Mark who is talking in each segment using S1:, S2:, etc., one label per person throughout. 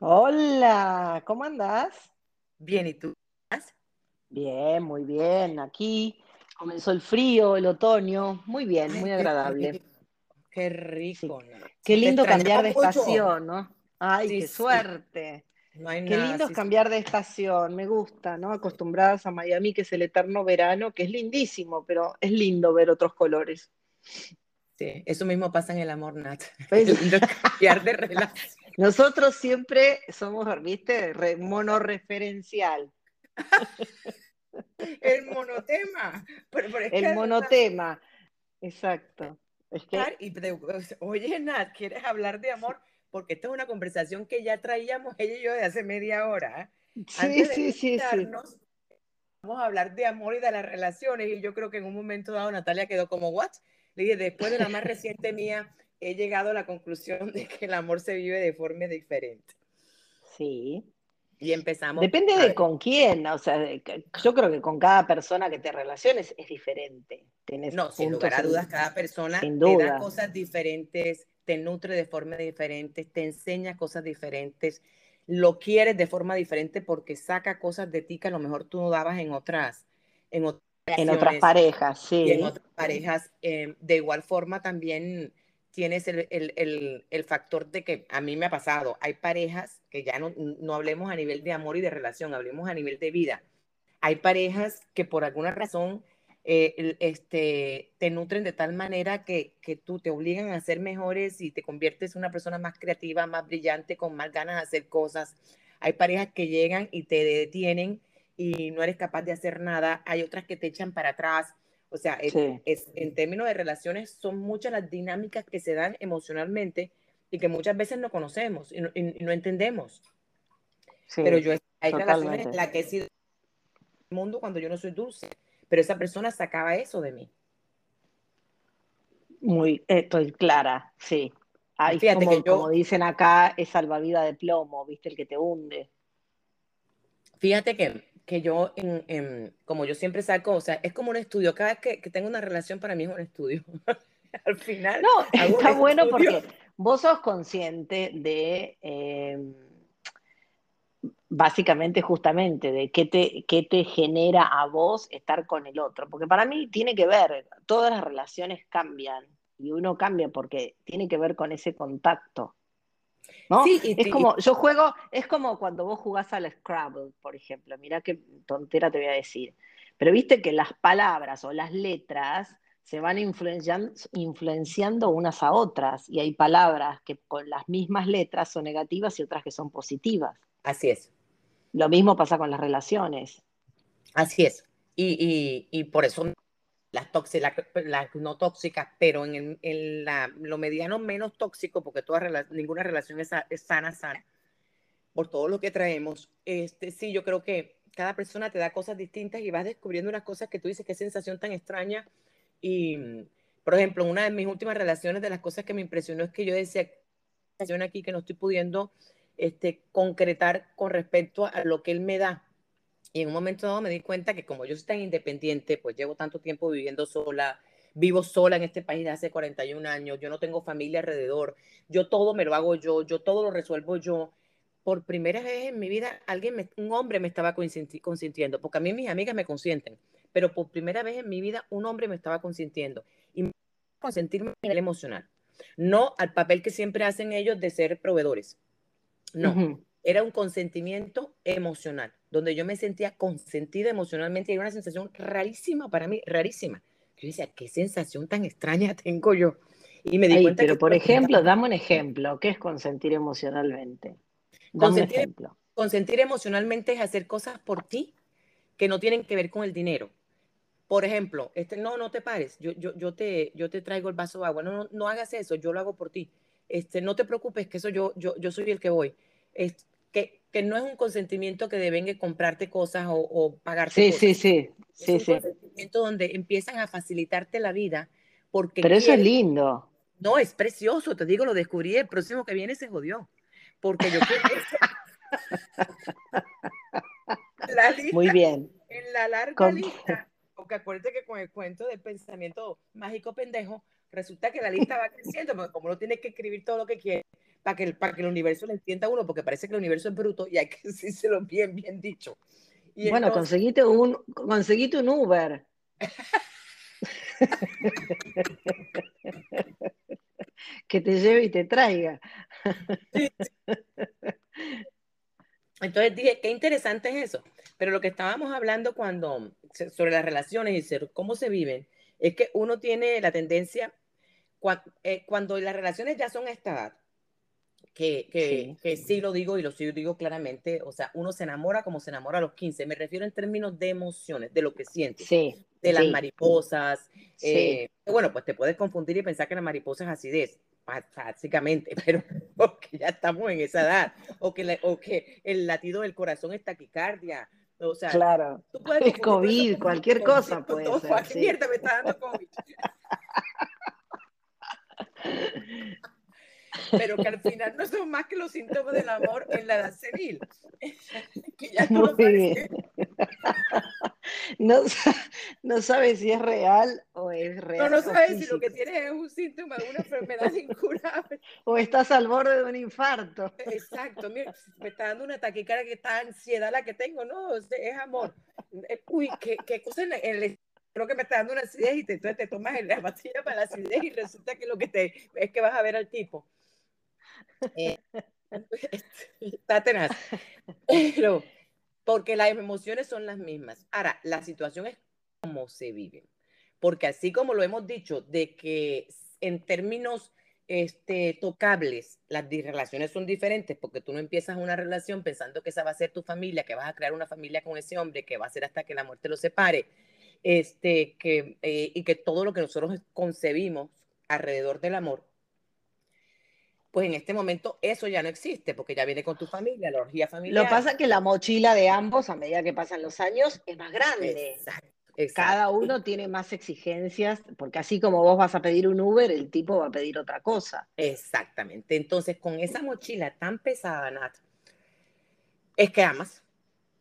S1: Hola, ¿cómo andás?
S2: Bien, ¿y tú?
S1: Bien, muy bien. Aquí comenzó el frío, el otoño. Muy bien, muy agradable.
S2: qué rico.
S1: Qué lindo cambiar de
S2: mucho.
S1: estación, ¿no? Ay,
S2: Sí,
S1: qué
S2: sí,
S1: suerte.
S2: no hay
S1: Qué
S2: nada,
S1: lindo es cambiar de estación. Me gusta, ¿no? Acostumbradas a Miami, que es el eterno verano, que es lindísimo, pero es lindo ver otros colores.
S2: sí. Eso mismo pasa en el amor, Nat.
S1: ¿Ves?
S2: Qué lindo es cambiar de relación.
S1: Nosotros siempre somos, ¿viste? Re- monorreferencial.
S2: El monotema. Pero, pero
S1: El monotema. Exacto. Es que
S2: y te- oye, Nat, ¿quieres hablar de amor? Porque esta es una conversación que ya traíamos ella y yo de hace media hora. ¿eh?
S1: sí,
S2: Antes de
S1: sí, sí, sí.
S2: vamos a hablar de amor y de las relaciones. Y yo creo que en un momento dado Natalia quedó como, ¿what? Le dije, después de la más reciente mía, he llegado a la conclusión de que el amor se vive de forma diferente.
S1: Sí.
S2: Y empezamos.
S1: Depende de con quién, o sea, yo creo que con cada persona que te relaciones es diferente. Tienes
S2: No, sin lugar a dudas, cada persona
S1: sin
S2: te da
S1: duda.
S2: cosas diferentes, te nutre de forma diferente, te enseña cosas diferentes, lo quieres de forma diferente porque saca cosas de ti que a lo mejor tú no dabas en otras, en otras
S1: en otras parejas,
S2: y en
S1: sí.
S2: otras parejas. eh, de igual forma también tienes el, el- el- el factor de que a mí me ha pasado, hay parejas que ya no, no hablemos a nivel de amor y de relación, hablemos a nivel de vida. Hay parejas que por alguna razón eh, este, te nutren de tal manera que, que tú te obligan a ser mejores y te conviertes en una persona más creativa, más brillante, con más ganas de hacer cosas. Hay parejas que llegan y te detienen y no eres capaz de hacer nada. Hay otras que te echan para atrás. O sea, es,
S1: Sí.
S2: es- en términos de relaciones, son muchas las dinámicas que se dan emocionalmente y que muchas veces no conocemos y no, y- no entendemos.
S1: Sí,
S2: Pero yo hay relaciones en las que he sido el mundo cuando yo no soy dulce, pero esa persona sacaba eso de mí.
S1: Muy, estoy clara, sí. Ay,
S2: Fíjate
S1: como,
S2: que yo-
S1: como dicen acá, es salvavidas de plomo, ¿viste? El que te hunde.
S2: Fíjate que, que yo, en, en- como yo siempre saco, o sea, es como un estudio. Cada vez que, que tengo una relación, para mí es un estudio. Al final,
S1: No, está bueno
S2: estudio.
S1: porque vos sos consciente de, eh, básicamente, justamente, de qué te, qué te genera a vos estar con el otro. Porque para mí tiene que ver, todas las relaciones cambian y uno cambia porque tiene que ver con ese contacto. ¿No?
S2: Sí, y-
S1: es como, yo juego, es como cuando vos jugás al Scrabble, por ejemplo. Mirá qué tontera te voy a decir. Pero viste que las palabras o las letras se van influenciando, influenciando unas a otras. Y hay palabras que con las mismas letras son negativas y otras que son positivas.
S2: Así es,
S1: Lo mismo pasa con las relaciones.
S2: así es. Y, y, y por eso las tóxicas, las no tóxicas, pero en, el- en la, lo mediano menos tóxico, porque toda ninguna relación es, sa- es sana, sana, por todo lo que traemos. Este, sí, yo creo que cada persona te da cosas distintas y vas descubriendo unas cosas que tú dices, qué sensación tan extraña. Y, por ejemplo, una de mis últimas relaciones, de las cosas que me impresionó es que yo decía, aquí que no estoy pudiendo este, concretar con respecto a lo que él me da. Y en un momento dado me di cuenta que como yo soy tan independiente, pues llevo tanto tiempo viviendo sola, vivo sola en este país de hace 41 años, yo no tengo familia alrededor, yo todo me lo hago yo, yo todo lo resuelvo yo. Por primera vez en mi vida, alguien, me- un hombre me estaba consinti- consintiendo, porque a mí mis amigas me consienten, pero por primera vez en mi vida un hombre me estaba consintiendo y me consentirme a nivel emocional, no al papel que siempre hacen ellos de ser proveedores. No,
S1: Ujú.
S2: Era un consentimiento emocional, donde yo me sentía consentida emocionalmente y era una sensación rarísima para mí, rarísima. Yo decía, qué sensación tan extraña tengo yo. Y me di
S1: Ay,
S2: cuenta
S1: pero
S2: que
S1: por ejemplo, dame un ejemplo. ¿Qué es consentir emocionalmente? Dame un
S2: Consentir-
S1: ejemplo.
S2: consentir emocionalmente es hacer cosas por ti que no tienen que ver con el dinero. Por ejemplo, este, no, no te pares, yo, yo, yo, te, yo te traigo el vaso de agua, no, no, no hagas eso, yo lo hago por ti. Este, no te preocupes, que eso yo, yo, yo soy el que voy. Es, que, que no es un consentimiento que deben comprarte cosas o, o pagarte
S1: Sí,
S2: cosas.
S1: sí, sí,
S2: Es
S1: sí,
S2: un
S1: sí.
S2: consentimiento donde empiezan a facilitarte la vida porque
S1: Pero eso es
S2: quieren-
S1: lindo.
S2: No, es precioso, te digo, lo descubrí, el próximo que viene se jodió. Porque yo la lista,
S1: Muy bien.
S2: en la larga
S1: Con-
S2: lista, porque acuérdate que con el cuento del pensamiento mágico pendejo, resulta que la lista va creciendo, porque como no tienes que escribir todo lo que quieres, para que, para que el universo le entienda a uno, porque parece que el universo es bruto y hay que decírselo bien, bien dicho.
S1: Y bueno, conseguiste, un, conseguiste un Uber. que te lleve y te traiga.
S2: Entonces dije, qué interesante es eso. Pero lo que estábamos hablando cuando, sobre las relaciones y cómo se viven, es que uno tiene la tendencia, eh, cuando, las relaciones ya son a esta edad, que, que, sí. que, sí. lo digo y lo sí digo claramente, o sea, uno se enamora como se enamora a los 15, me refiero en términos de emociones, de lo que sientes,
S1: sí,
S2: de las mariposas, eh, bueno, pues te puedes confundir y pensar que la mariposa es acidez, básicamente, pero porque ya estamos en esa edad, o que, o que el latido del corazón es taquicardia, o sea,
S1: claro, tú puedes COVID, cualquier cosa puede ser.
S2: ¿Qué mierda me está dando COVID? Pero que al final no son más que los síntomas del amor en la edad senil. que ya no,
S1: no, no sabes si es real o es real.
S2: No, no sabes si lo que tienes es un síntoma de una enfermedad incurable.
S1: O estás al borde de un infarto.
S2: Exacto, mira, me está dando una taquicardia que está ansiedad la que tengo, no, es amor. Eh, uy, qué, qué cosa en el creo que me está dando una acidez y te, entonces te tomas la pastilla para la acidez y resulta que lo que te es que vas a ver al tipo. Eh, está tenaz. Pero, porque las emociones son las mismas. Ahora, la situación es cómo se vive. Porque así como lo hemos dicho, de que en términos este, tocables, las relaciones son diferentes porque tú no empiezas una relación pensando que esa va a ser tu familia, que vas a crear una familia con ese hombre, que va a ser hasta que la muerte lo separe, este, que, eh, y que todo lo que nosotros concebimos alrededor del amor pues en este momento eso ya no existe, porque ya viene con tu familia, la orgía familiar.
S1: Lo que pasa es que la mochila de ambos, a medida que pasan los años, es más grande. Exacto, Cada uno tiene más exigencias, porque así como vos vas a pedir un Uber, el tipo va a pedir otra cosa.
S2: Exactamente. Entonces, con esa mochila tan pesada, Nat, es que amas.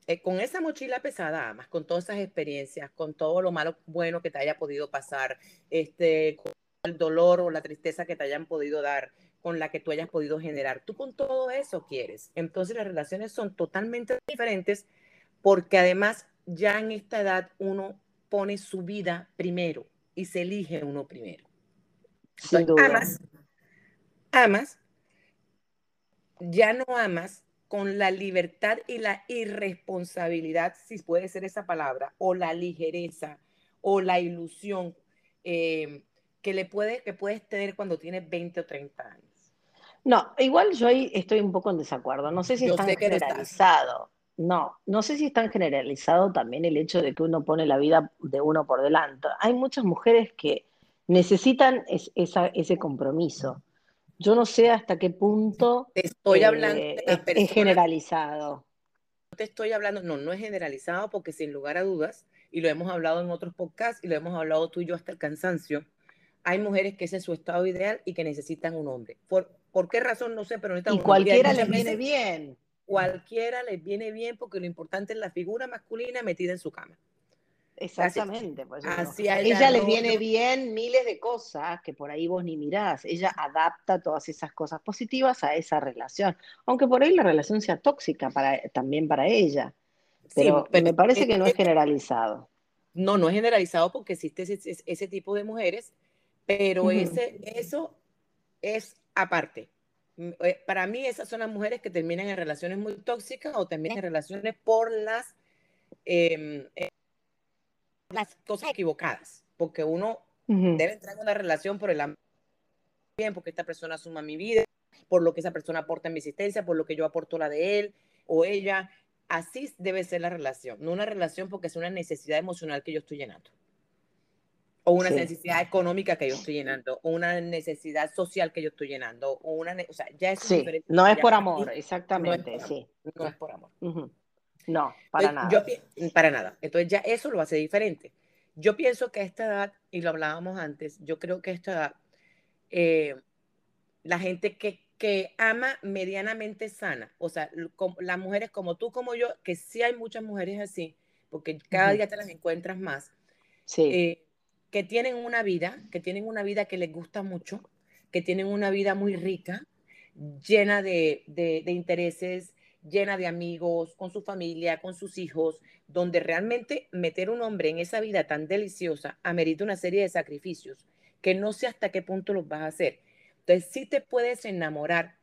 S2: Eh, con esa mochila pesada amas, con todas esas experiencias, con todo lo malo, bueno que te haya podido pasar, este, con el dolor o la tristeza que te hayan podido dar, con la que tú hayas podido generar. Tú con todo eso quieres. Entonces las relaciones son totalmente diferentes porque además ya en esta edad uno pone su vida primero y se elige uno primero. amas, amas, ya no amas con la libertad y la irresponsabilidad, si puede ser esa palabra, o la ligereza o la ilusión eh, que le puede, que puedes tener cuando tienes 20 o 30 años.
S1: No, igual yo ahí estoy un poco en desacuerdo. No sé si está generalizado. No, no sé si es tan generalizado también el hecho de que uno pone la vida de uno por delante. Hay muchas mujeres que necesitan ese compromiso. Yo no sé hasta qué punto
S2: estoy hablando
S1: eh, es, generalizado.
S2: te estoy hablando, no, no es generalizado porque sin lugar a dudas, y lo hemos hablado en otros podcasts y lo hemos hablado tú y yo hasta el cansancio, hay mujeres que ese es su estado ideal y que necesitan un hombre. Por, ¿por qué razón? No sé, pero necesitan
S1: Y cualquiera les viene bien.
S2: Cualquiera les viene bien porque lo importante es la figura masculina metida en su cama.
S1: Exactamente. Pues, Así ella les viene bien miles de cosas que por ahí vos ni mirás. Ella adapta todas esas cosas positivas a esa relación. Aunque por ahí la relación sea tóxica para, también para ella. Pero, me parece que no es generalizado.
S2: No, no es generalizado porque existe ese, ese tipo de mujeres pero ese, eso es aparte. Eh, para mí esas son las mujeres que terminan en relaciones muy tóxicas o terminan en relaciones por las, em, eh, las cosas equivocadas, porque uno debe entrar en una relación por el amor, porque esta persona suma mi vida, por lo que esa persona aporta en mi existencia, por lo que yo aporto la de él o ella. Así debe ser la relación, no una relación porque es una necesidad emocional que yo estoy llenando o una necesidad económica que yo estoy llenando, o una necesidad social que yo estoy llenando, o una, o sea, ya es
S1: sí, No es por amor, exactamente, sí.
S2: No es por amor.
S1: No, para nada.
S2: Yo, para nada. Entonces ya eso lo hace diferente. Yo pienso que a esta edad, y lo hablábamos antes, yo creo que a esta edad, eh, la gente que, que ama medianamente sana, o sea, las mujeres como tú, como yo, que sí hay muchas mujeres así, porque cada día te las encuentras más.
S1: Sí.
S2: Eh, que tienen una vida, que tienen una vida que les gusta mucho, que tienen una vida muy rica llena de, de, de intereses, llena de amigos, con su familia, con sus hijos, donde realmente meter un hombre en esa vida tan deliciosa amerita una serie de sacrificios que no sé hasta qué punto los vas a hacer. Entonces, sí te puedes enamorar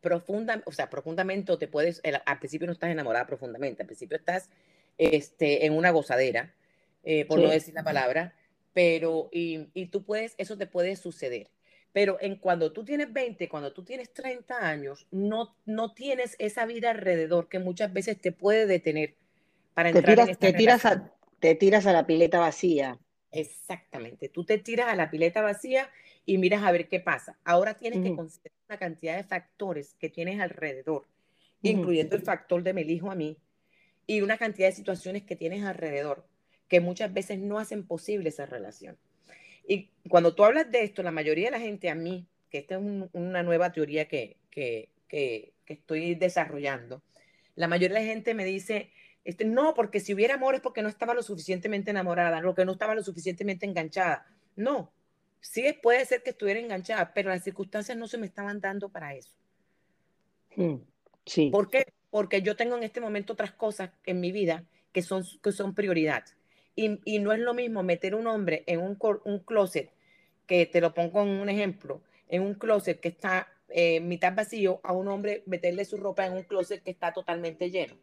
S2: profunda, o sea, profundamente, o te puedes, al principio no estás enamorada profundamente, al principio estás este, en una gozadera, eh, por no decir la palabra, pero, y, y, tú puedes, eso te puede suceder. Pero en cuando tú tienes 20, cuando tú tienes 30 años, no, no tienes esa vida alrededor que muchas veces te puede detener para
S1: entrar te tiras, en esta te tiras, a, te tiras a la pileta vacía.
S2: Exactamente, tú te tiras a la pileta vacía y miras a ver qué pasa. Ahora tienes que considerar una cantidad de factores que tienes alrededor, incluyendo el factor de me elijo a mí y una cantidad de situaciones que tienes alrededor que muchas veces no hacen posible esa relación. Y cuando tú hablas de esto, la mayoría de la gente a mí, que esta es una nueva teoría que, que, que, que, estoy desarrollando, la mayoría de la gente me dice, este, no, porque si hubiera amor es porque no estaba lo suficientemente enamorada, lo que no estaba lo suficientemente enganchada. No, sí puede ser que estuviera enganchada, pero las circunstancias no se me estaban dando para eso.
S1: Hmm, sí.
S2: ¿Por qué? Porque yo tengo en este momento otras cosas en mi vida que son, que son prioridad. Y, y no es lo mismo meter un hombre en un, un closet, que te lo pongo en un ejemplo, en un closet que está eh, mitad vacío, a un hombre meterle su ropa en un closet que está totalmente lleno.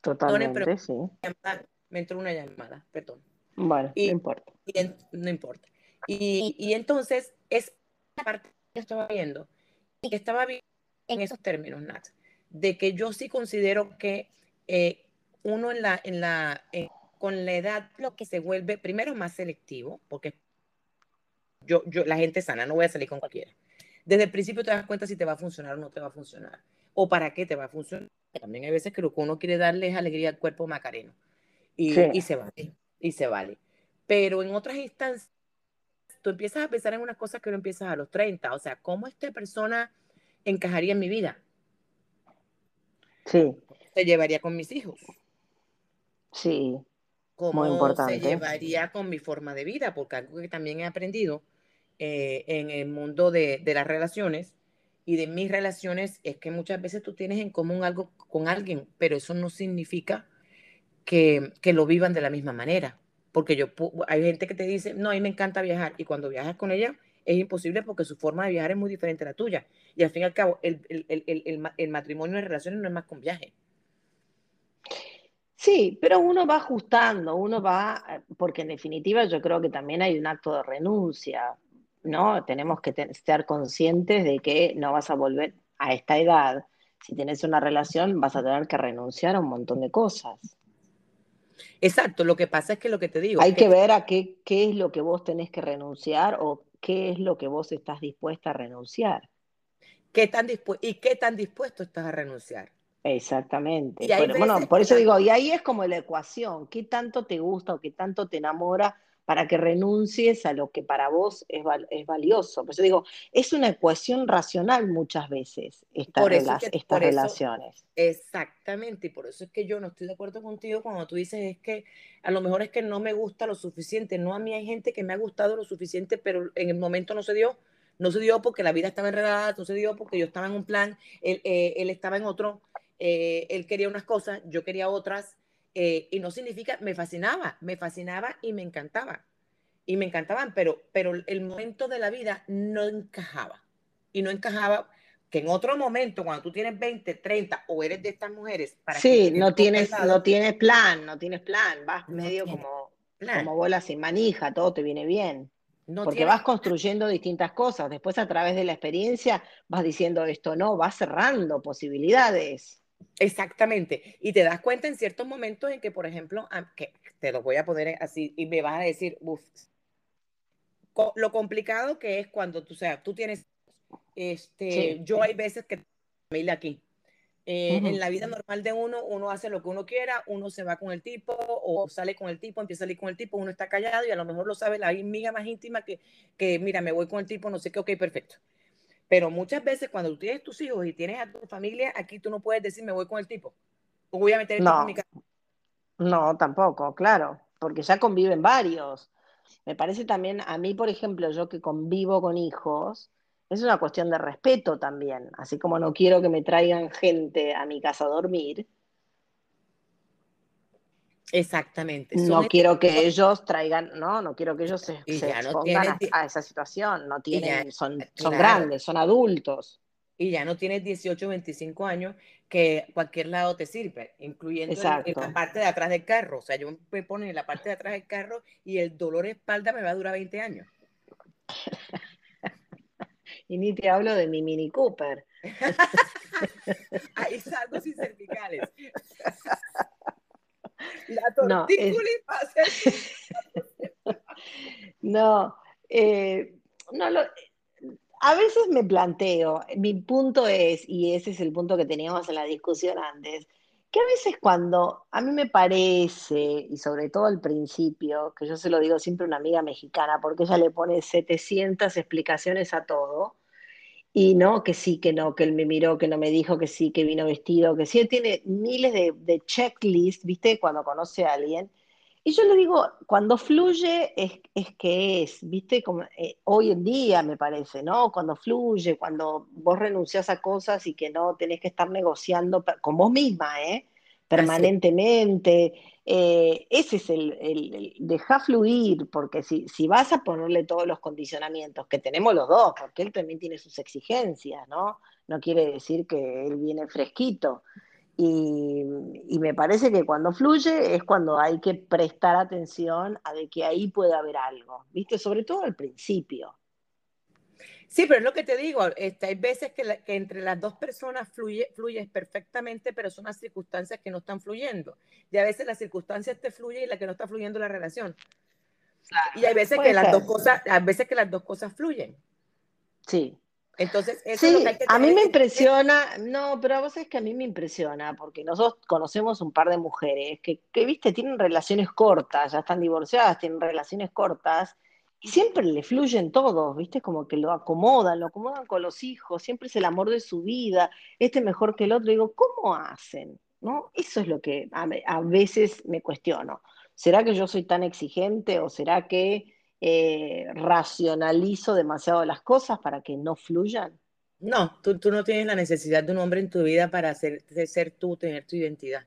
S1: Totalmente, sí.
S2: Me entró una llamada, perdón.
S1: Bueno, no importa.
S2: no importa. Y, y, entonces, es la parte que estaba viendo, y que estaba viendo en esos términos, Nat, de que yo sí considero que eh, uno en la, en la, con la edad lo que se vuelve, primero, más selectivo, porque yo, yo, la gente sana, no voy a salir con cualquiera. Desde el principio te das cuenta si te va a funcionar o no te va a funcionar, o para qué te va a funcionar. También hay veces que lo que uno quiere darle es alegría al cuerpo macareno, y, y se vale, y se vale. Pero en otras instancias, tú empiezas a pensar en unas cosas que no empiezas a los 30, o sea, ¿cómo esta persona encajaría en mi vida?
S1: Sí.
S2: Se llevaría con mis hijos.
S1: Sí.
S2: ¿Cómo Muy importante. se llevaría con mi forma de vida? Porque algo que también he aprendido eh, en el mundo de, de, las relaciones y de mis relaciones es que muchas veces tú tienes en común algo con alguien, pero eso no significa que, que lo vivan de la misma manera. Porque yo, hay gente que te dice, no, a mí me encanta viajar, y cuando viajas con ella es imposible porque su forma de viajar es muy diferente a la tuya. Y al fin y al cabo, el, el, el, el matrimonio de relaciones no es más con viaje.
S1: Sí, pero uno va ajustando, uno va, eh, porque en definitiva yo creo que también hay un acto de renuncia, ¿no? Tenemos que estar conscientes de que no vas a volver a esta edad. Si tienes una relación, vas a tener que renunciar a un montón de cosas.
S2: Exacto, lo que pasa es que lo que te digo.
S1: Hay que ver a qué, qué es lo que vos tenés que renunciar o qué es lo que vos estás dispuesta a renunciar.
S2: ¿Qué tan ¿Y qué tan dispuesto estás a renunciar?
S1: Exactamente. Bueno, por eso digo, y ahí es como la ecuación, ¿qué tanto te gusta o qué tanto te enamora para que renuncies a lo que para vos es, es valioso? Por eso digo, es una ecuación racional muchas veces estas, estas relaciones.
S2: exactamente, y por eso es que yo no estoy de acuerdo contigo cuando tú dices es que a lo mejor es que no me gusta lo suficiente, no a mí hay gente que me ha gustado lo suficiente, pero en el momento no se dio. No se dio porque la vida estaba enredada, no se dio porque yo estaba en un plan, él, eh, él estaba en otro eh, él quería unas cosas, yo quería otras, eh, y no significa, me fascinaba, me fascinaba y me encantaba. Y me encantaban, pero, pero el momento de la vida no encajaba. Y no encajaba que en otro momento, cuando tú tienes 20, 30 o eres de estas mujeres,
S1: para sí, no tienes, no tienes plan, no tienes plan, vas medio como, como bola sin manija, todo te viene bien. porque vas construyendo distintas cosas. Después, a través de la experiencia, vas diciendo esto no, vas cerrando posibilidades.
S2: Exactamente. Y te das cuenta en ciertos momentos en que, por ejemplo, que te lo voy a poner así y me vas a decir, uff, lo complicado que es cuando tú, o sea, tú tienes, este, yo hay veces que familia aquí. Eh, en la vida normal de uno, uno hace lo que uno quiera, uno se va con el tipo o sale con el tipo, empieza a salir con el tipo, uno está callado y a lo mejor lo sabe la amiga más íntima que, que mira, me voy con el tipo, no sé qué, ok, perfecto. Pero muchas veces cuando tú tienes tus hijos y tienes a tu familia, aquí tú no puedes decir me voy con el tipo. O voy a meter el no. tipo en mi casa.
S1: No, tampoco, claro, porque ya conviven varios. Me parece también, a mí, por ejemplo, yo que convivo con hijos, es una cuestión de respeto también. Así como no quiero que me traigan gente a mi casa a dormir.
S2: Exactamente.
S1: no quiero que ellos traigan, no, no quiero que ellos se, expongan a, esa situación. No tienen, son, son grandes, son adultos.
S2: Y ya no tienes 18 o 25 años que cualquier lado te sirve, incluyendo la parte de atrás del carro. O sea, yo me pongo en la parte de atrás del carro y el dolor de espalda me va a durar 20 años.
S1: y ni te hablo de mi Mini Cooper.
S2: Ahí salgo sin cervicales. La tortícula
S1: no, eh, no lo, a veces me planteo, mi punto es, y ese es el punto que teníamos en la discusión antes, que a veces cuando a mí me parece, y sobre todo al principio, que yo se lo digo siempre a una amiga mexicana, porque ella le pone 700 explicaciones a todo, y no, que sí, que no, que él me miró, que no me dijo, que sí, que vino vestido, que sí, él tiene miles de, de checklists, ¿viste? Cuando conoce a alguien. Y yo le digo, cuando fluye es, es que es, ¿viste? Como, eh, hoy en día me parece, ¿no? Cuando fluye, cuando vos renuncias a cosas y que no tenés que estar negociando con vos misma, ¿eh? Permanentemente. Eh, ese es el, el, dejar fluir, porque si, si vas a ponerle todos los condicionamientos que tenemos los dos, porque él también tiene sus exigencias, ¿no? No quiere decir que él viene fresquito. Y, me parece que cuando fluye es cuando hay que prestar atención a que ahí puede haber algo, ¿viste? Sobre todo al principio.
S2: Sí, pero es lo que te digo, este, hay veces que, que, entre las dos personas fluye, fluye perfectamente, pero son las circunstancias que no están fluyendo. Y a veces las circunstancias te fluyen y la que no está fluyendo la relación. y hay veces que las dos cosas, a veces que las dos cosas fluyen.
S1: Sí.
S2: Entonces,
S1: eso es lo que hay que a mí me impresiona, no, pero vos es que a mí me impresiona, porque nosotros conocemos un par de mujeres que, que, viste, tienen relaciones cortas, ya están divorciadas, tienen relaciones cortas, siempre le fluyen todos, ¿viste? Como que lo acomodan, lo acomodan con los hijos, siempre es el amor de su vida, este mejor que el otro. Digo, ¿cómo hacen? ¿No? Eso es lo que a, veces me cuestiono. ¿Será que yo soy tan exigente o será que eh, racionalizo demasiado las cosas para que no fluyan?
S2: No, tú, tú, no tienes la necesidad de un hombre en tu vida para ser, ser tú, tener tu identidad.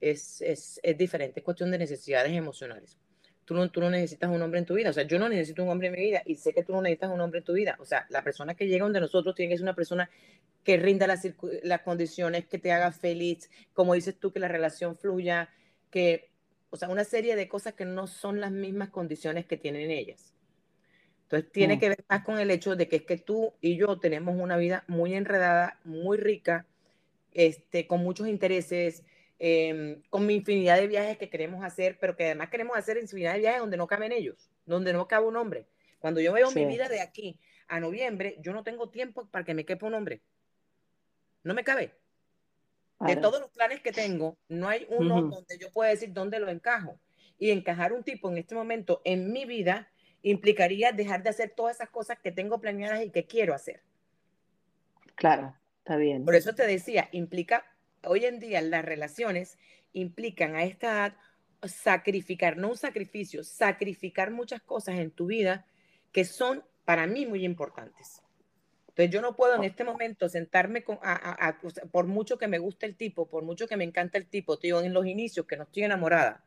S2: Es, es, es diferente, es cuestión de necesidades emocionales tú no, tú no necesitas un hombre en tu vida. O sea, yo no necesito un hombre en mi vida y sé que tú no necesitas un hombre en tu vida. O sea, la persona que llega donde nosotros tiene que ser una persona que rinda las, las condiciones, que te haga feliz, como dices tú, que la relación fluya, que, o sea, una serie de cosas que no son las mismas condiciones que tienen ellas. Entonces, tiene mm. que ver más con el hecho de que es que tú y yo tenemos una vida muy enredada, muy rica, este, con muchos intereses, Em, con mi infinidad de viajes que queremos hacer, pero que además queremos hacer infinidad de viajes donde no caben ellos, donde no cabe un hombre. Cuando yo veo mi vida de aquí a noviembre, yo no tengo tiempo para que me quepa un hombre. No me cabe. De todos los planes que tengo, no hay uno donde yo pueda decir dónde lo encajo. Y encajar un tipo en este momento en mi vida implicaría dejar de hacer todas esas cosas que tengo planeadas y que quiero hacer.
S1: Claro, está bien.
S2: Por eso te decía, implica hoy en día las relaciones implican a esta edad sacrificar, no un sacrificio, sacrificar muchas cosas en tu vida que son para mí muy importantes. Entonces yo no puedo en este momento sentarme con, por mucho que me guste el tipo, por mucho que me encanta el tipo, te digo en los inicios que no estoy enamorada,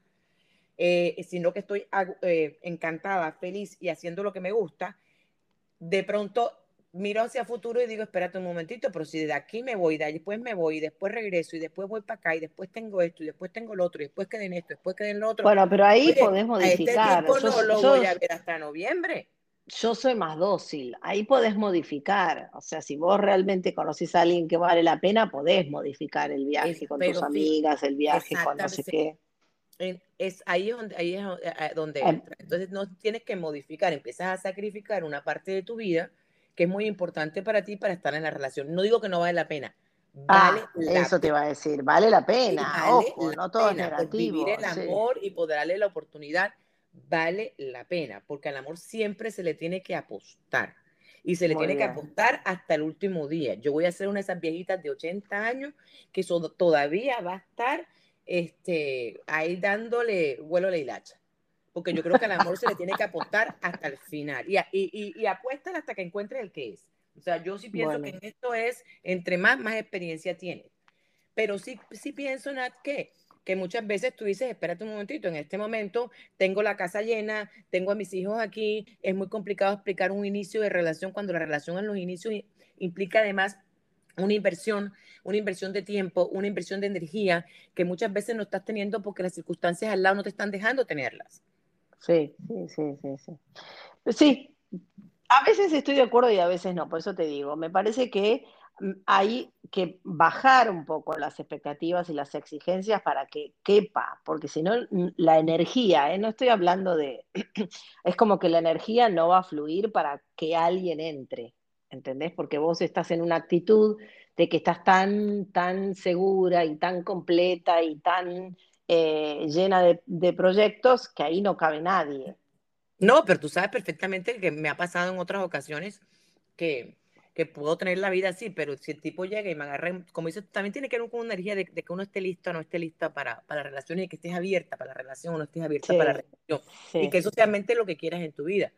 S2: eh, sino que estoy eh, encantada, feliz y haciendo lo que me gusta, de pronto miro hacia futuro y digo, espérate un momentito, pero si de aquí me voy, de después me voy, y después regreso, y después voy para acá, y después tengo esto, y después tengo lo otro, y después queden esto, después queden lo otro.
S1: Bueno, pero ahí podés modificar.
S2: Este no lo voy a ver hasta noviembre.
S1: Yo soy más dócil, ahí podés modificar. O sea, si vos realmente conocés a alguien que vale la pena, podés modificar el viaje con tus amigas, el viaje con no sé qué.
S2: Es ahí donde, ahí es donde em. entra. Entonces no tienes que modificar, empiezas a sacrificar una parte de tu vida que es muy importante para ti para estar en la relación. No digo que no vale la pena.
S1: Vale ah, eso te iba a decir, vale la pena. Ojo, no todo es negativo.
S2: Vivir el amor y poder darle la oportunidad vale la pena, porque al amor siempre se le tiene que apostar. Y se le tiene que apostar hasta el último día. Yo voy a ser una de esas viejitas de 80 años que todavía va a estar este, ahí dándole vuelo a la hilacha porque yo creo que al amor se le tiene que apostar hasta el final y, y, y, hasta que encuentre el que es. O sea, yo sí pienso que en esto es, entre más, más experiencia tienes. Pero sí, sí pienso, Nat, que, que muchas veces tú dices, espérate un momentito, en este momento tengo la casa llena, tengo a mis hijos aquí, es muy complicado explicar un inicio de relación cuando la relación en los inicios implica además una inversión, una inversión de tiempo, una inversión de energía que muchas veces no estás teniendo porque las circunstancias al lado no te están dejando tenerlas.
S1: Sí, sí, sí, sí, sí. Sí, a veces estoy de acuerdo y a veces no, por eso te digo, me parece que mm, hay que bajar un poco las expectativas y las exigencias para que quepa, porque si no, mm, la energía, ¿eh? no estoy hablando de, es como que la energía no va a fluir para que alguien entre. ¿entendés? Porque vos estás en una actitud de que estás tan, tan segura y tan completa y tan eh, llena de, proyectos que ahí no cabe nadie.
S2: No, pero tú sabes perfectamente que me ha pasado en otras ocasiones que, que puedo tener la vida así, pero si el tipo llega y me agarra, como dices, también tiene que ver con una energía de, que uno esté listo o no esté lista para, para la relación y que estés abierta para la relación o no estés abierta para la relación. Y que eso sea lo que quieras en tu vida.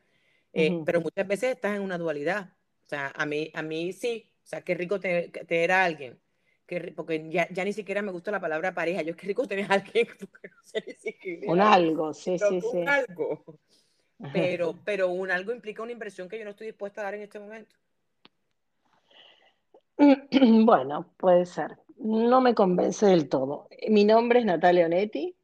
S2: Eh, pero muchas veces estás en una dualidad. O sea, a mí, a mí sí, o sea, qué rico tener, tener a alguien. Qué, porque ya, ya, ni siquiera me gusta la palabra pareja. Yo qué rico tener a alguien porque no sé ni
S1: siquiera. Un algo, sí, sí, sí.
S2: Un algo. Pero, pero un algo implica una inversión que yo no estoy dispuesta a dar en este momento.
S1: Bueno, puede ser. No me convence del todo. Mi nombre es Natalia Onetti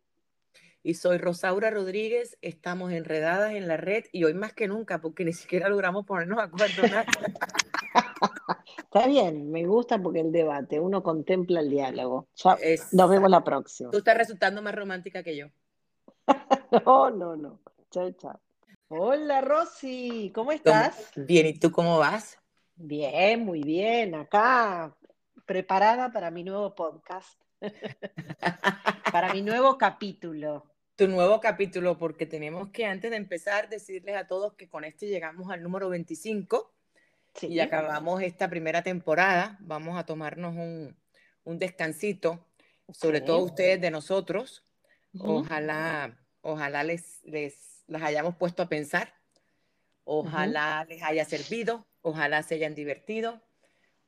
S2: y soy Rosaura Rodríguez. Estamos enredadas en la red y hoy más que nunca, porque ni siquiera logramos ponernos a acuerdo.
S1: Está bien, me gusta porque el debate, uno contempla el diálogo. nos vemos la próxima.
S2: Tú estás resultando más romántica que yo.
S1: no, no, no. Chao, chao. Hola, Rosy, ¿cómo estás?
S2: Bien, ¿y tú cómo vas?
S1: Bien, muy bien. Acá, preparada para mi nuevo podcast. para mi nuevo capítulo
S2: tu nuevo capítulo, porque tenemos que antes de empezar decirles a todos que con este llegamos al número 25 y acabamos esta primera temporada. Vamos a tomarnos un, un descansito, sobre todo ustedes de nosotros. Ojalá, ojalá les, les las hayamos puesto a pensar. Ojalá les haya servido, ojalá se hayan divertido,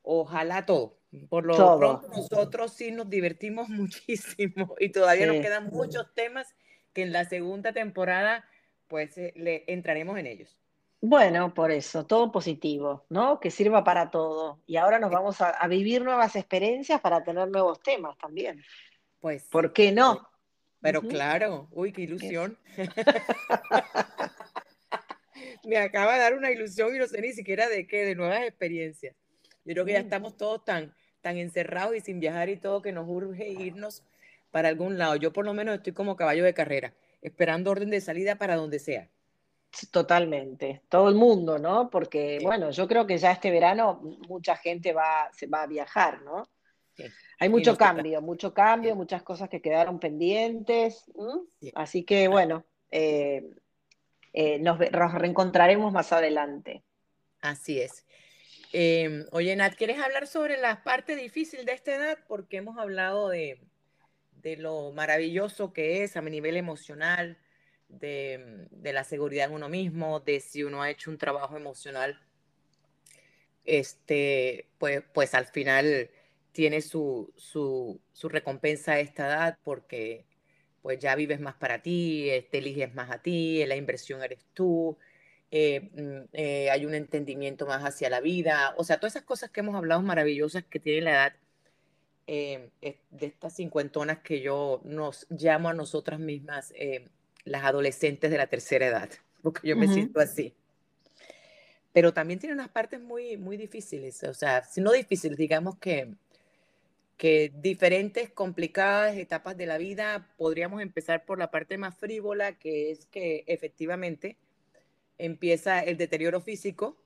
S2: ojalá todo. Por lo pronto nosotros sí nos divertimos muchísimo y todavía nos quedan muchos temas que en la segunda temporada pues eh, le entraremos en ellos.
S1: Bueno, por eso, todo positivo, ¿no? Que sirva para todo. Y ahora nos vamos a, vivir nuevas experiencias para tener nuevos temas también. Pues. ¿Por qué no?
S2: Pero claro, uy, qué ilusión. Me acaba de dar una ilusión y no sé ni siquiera de qué, de nuevas experiencias. Yo creo que ya estamos todos tan, tan encerrados y sin viajar y todo que nos urge irnos para algún lado. Yo por lo menos estoy como caballo de carrera, esperando orden de salida para donde sea.
S1: Totalmente, todo el mundo, ¿no? Porque, bueno, yo creo que ya este verano mucha gente va, se va a viajar, ¿no? Hay mucho cambio, mucho cambio, muchas cosas que quedaron pendientes. Así que, bueno, eh, eh, nos, reencontraremos más adelante.
S2: Así es. Em, oye, Nat, ¿quieres hablar sobre la parte difícil de esta edad? Porque hemos hablado de, de lo maravilloso que es a mi nivel emocional, de, la seguridad en uno mismo, de si uno ha hecho un trabajo emocional, este, pues, pues al final tiene su, su, recompensa a esta edad porque pues ya vives más para ti, te eliges más a ti, la inversión eres tú, eh, mm, eh, hay un entendimiento más hacia la vida, o sea, todas esas cosas que hemos hablado maravillosas que tiene la edad eh, de estas cincuentonas que yo nos llamo a nosotras mismas eh, las adolescentes de la tercera edad, porque yo me siento así. Pero también tiene unas partes muy, muy difíciles, o sea, si no difíciles, digamos que, que diferentes, complicadas etapas de la vida, podríamos empezar por la parte más frívola, que es que efectivamente empieza el deterioro físico.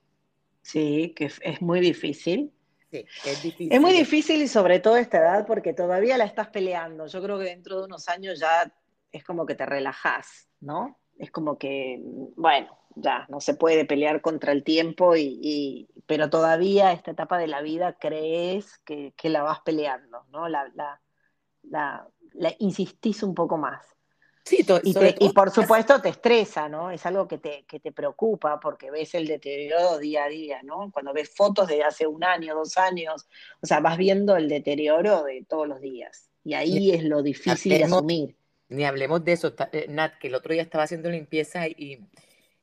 S1: Sí, que es muy difícil
S2: es difícil.
S1: Es muy difícil y sobre todo esta edad porque todavía la estás peleando. Yo creo que dentro de unos años ya es como que te relajas, ¿no? Es como que, bueno, ya no se puede pelear contra el tiempo, y, pero todavía esta etapa de la vida crees que, la vas peleando, ¿no? La, la, insistís un poco más. Sí, y, por supuesto te estresa, ¿no? Es algo que te, que te preocupa porque ves el deterioro día a día, ¿no? Cuando ves fotos de hace un año, dos años, o sea, vas viendo el deterioro de todos los días. Y ahí es lo difícil de asumir.
S2: Ni hablemos de eso, eh, Nat, que el otro día estaba haciendo limpieza y,